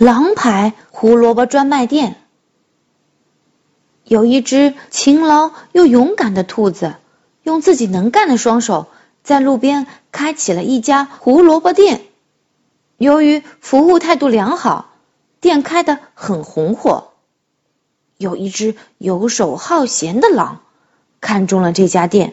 狼牌胡萝卜专卖店。有一只勤劳又勇敢的兔子，用自己能干的双手，在路边开启了一家胡萝卜店。由于服务态度良好，店开得很红火。有一只游手好闲的狼，看中了这家店，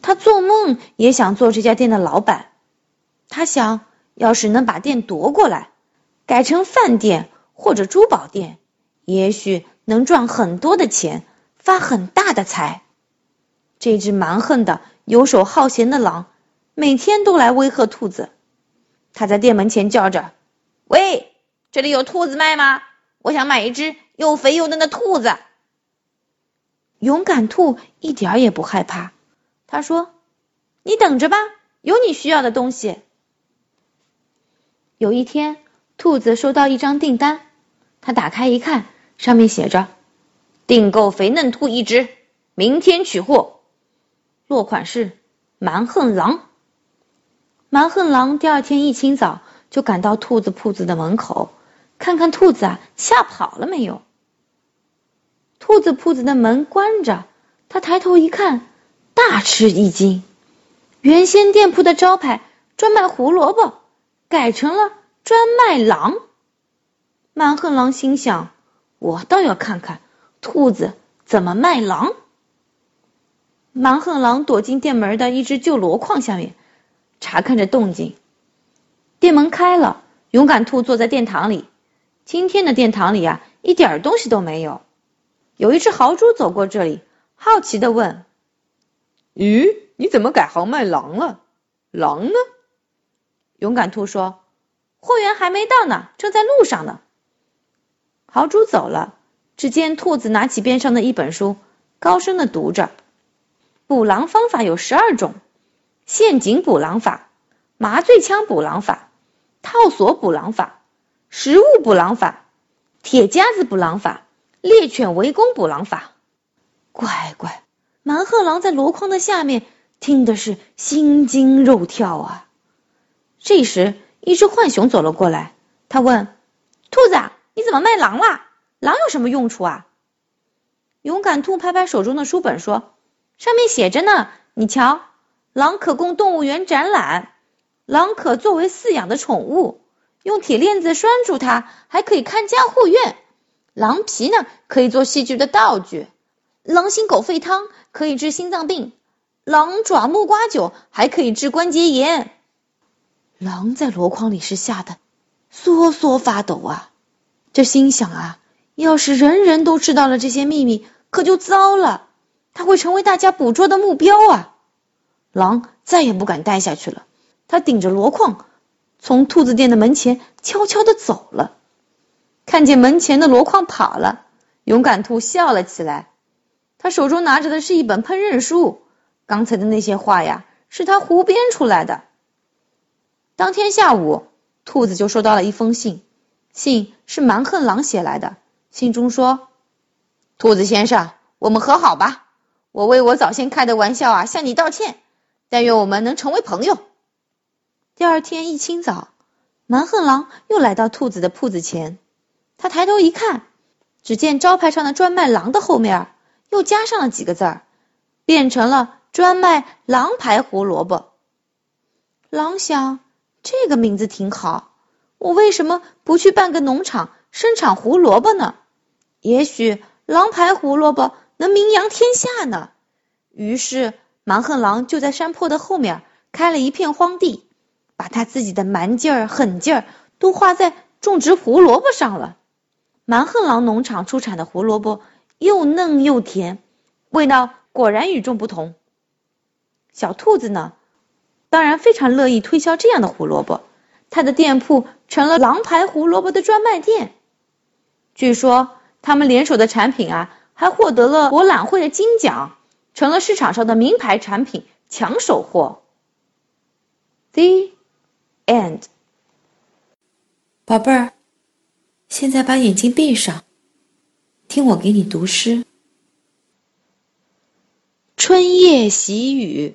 他做梦也想做这家店的老板。他想，要是能把店夺过来，改成饭店或者珠宝店，也许能赚很多的钱，发很大的财。这只蛮横的、游手好闲的狼，每天都来威吓兔子。他在店门前叫着：“喂，这里有兔子卖吗？我想买一只又肥又嫩的兔子。”勇敢兔一点也不害怕，他说：“你等着吧，有你需要的东西。”有一天，兔子收到一张订单，他打开一看，上面写着：“订购肥嫩兔一只，明天取货。”落款是蛮横狼。蛮横狼第二天一清早就赶到兔子铺子的门口，看看兔子啊吓跑了没有。兔子铺子的门关着，他抬头一看，大吃一惊。原先店铺的招牌专卖胡萝卜，改成了专卖狼。蛮横狼心想：我倒要看看兔子怎么卖狼。蛮横狼躲进店门的一只旧箩筐下面。查看着动静，店门开了，勇敢兔坐在殿堂里。今天的殿堂里啊，一点东西都没有。有一只豪猪走过这里，好奇的问：“咦，你怎么改行卖狼了？狼呢？”勇敢兔说：“货源还没到呢，正在路上呢。”豪猪走了，只见兔子拿起边上的一本书，高声的读着：“捕狼方法有十二种。”陷阱捕狼法、麻醉枪捕狼法、套索捕狼法、食物捕狼法、铁夹子捕狼法、猎犬围攻捕狼法。乖乖，蛮鹤狼在箩筐的下面听的是心惊肉跳啊！这时，一只浣熊走了过来，他问：“兔子，你怎么卖狼啦？狼有什么用处啊？”勇敢兔拍拍手中的书本说：“上面写着呢，你瞧。”狼可供动物园展览，狼可作为饲养的宠物，用铁链子拴住它，还可以看家护院。狼皮呢，可以做戏剧的道具。狼心狗肺汤可以治心脏病，狼爪木瓜酒还可以治关节炎。狼在箩筐里是吓得瑟瑟发抖啊！这心想啊，要是人人都知道了这些秘密，可就糟了，他会成为大家捕捉的目标啊！狼再也不敢待下去了，他顶着箩筐，从兔子店的门前悄悄的走了。看见门前的箩筐跑了，勇敢兔笑了起来。他手中拿着的是一本烹饪书，刚才的那些话呀，是他胡编出来的。当天下午，兔子就收到了一封信，信是蛮横狼写来的。信中说：“兔子先生，我们和好吧，我为我早先开的玩笑啊，向你道歉。”但愿我们能成为朋友。第二天一清早，蛮横狼又来到兔子的铺子前。他抬头一看，只见招牌上的“专卖狼”的后面又加上了几个字儿，变成了“专卖狼牌胡萝卜”。狼想，这个名字挺好，我为什么不去办个农场生产胡萝卜呢？也许狼牌胡萝卜能名扬天下呢。于是。蛮横狼就在山坡的后面开了一片荒地，把他自己的蛮劲儿、狠劲儿都花在种植胡萝卜上了。蛮横狼农场出产的胡萝卜又嫩又甜，味道果然与众不同。小兔子呢，当然非常乐意推销这样的胡萝卜，他的店铺成了狼牌胡萝卜的专卖店。据说他们联手的产品啊，还获得了博览会的金奖。成了市场上的名牌产品，抢手货。The end。宝贝儿，现在把眼睛闭上，听我给你读诗。《春夜喜雨》，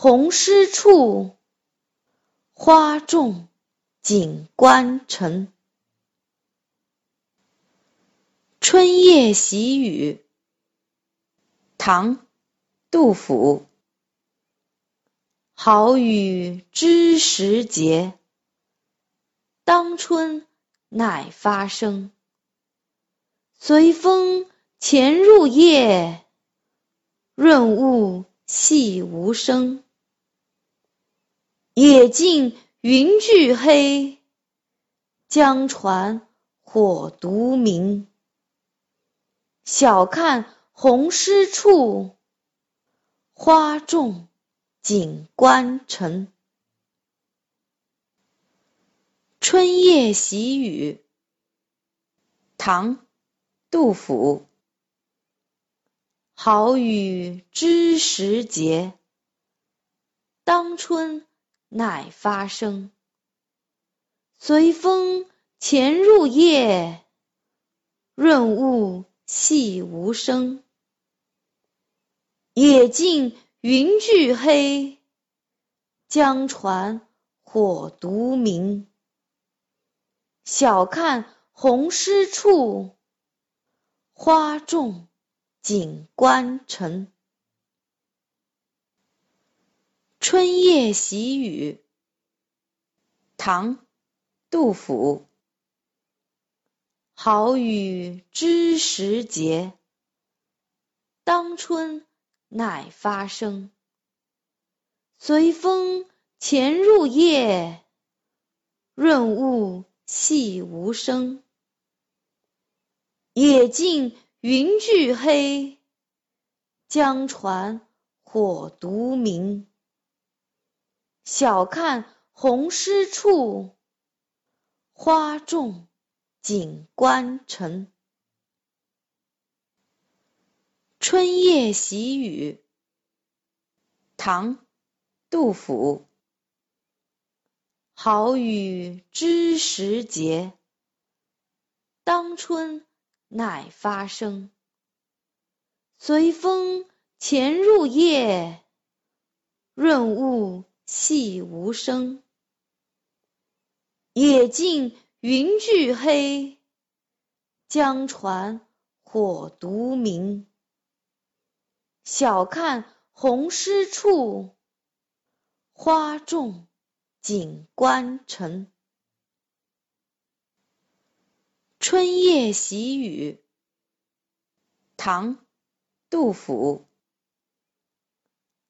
红湿处，花重锦官城。春夜喜雨，唐。杜甫，好雨知时节，当春乃发生。随风潜入夜，润物细无声。野径云俱黑，江船火独明。晓看红湿处。花重锦官城。春夜喜雨，唐，杜甫。好雨知时节，当春乃发生。随风潜入夜，润物细无声。野径云俱黑，江船火独明。晓看红湿处，花重锦官城。春夜喜雨，唐，杜甫。好雨知时节，当春。乃发生，随风潜入夜，润物细无声。野径云俱黑，江船火独明。晓看红湿处，花重锦官城。春夜喜雨，唐，杜甫。好雨知时节，当春乃发生。随风潜入夜，润物细无声。野径云俱黑，江船火独明。晓看红湿处，花重锦官城。春夜喜雨，唐，杜甫。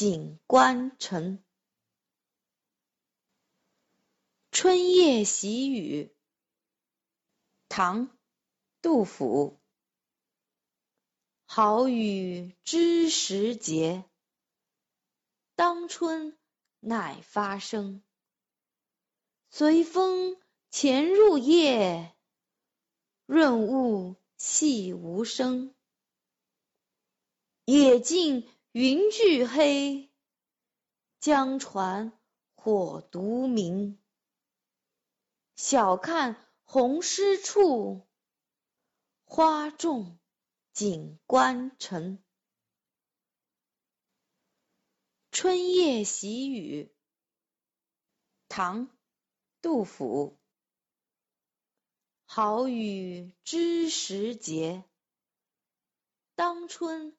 锦官城。春夜喜雨，唐，杜甫。好雨知时节，当春乃发生。随风潜入夜，润物细无声。野径云俱黑，江船火独明。晓看红湿处，花重。锦官城。春夜喜雨，唐，杜甫。好雨知时节，当春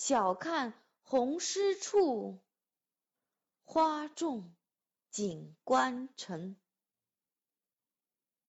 晓看红湿处，花重锦官城。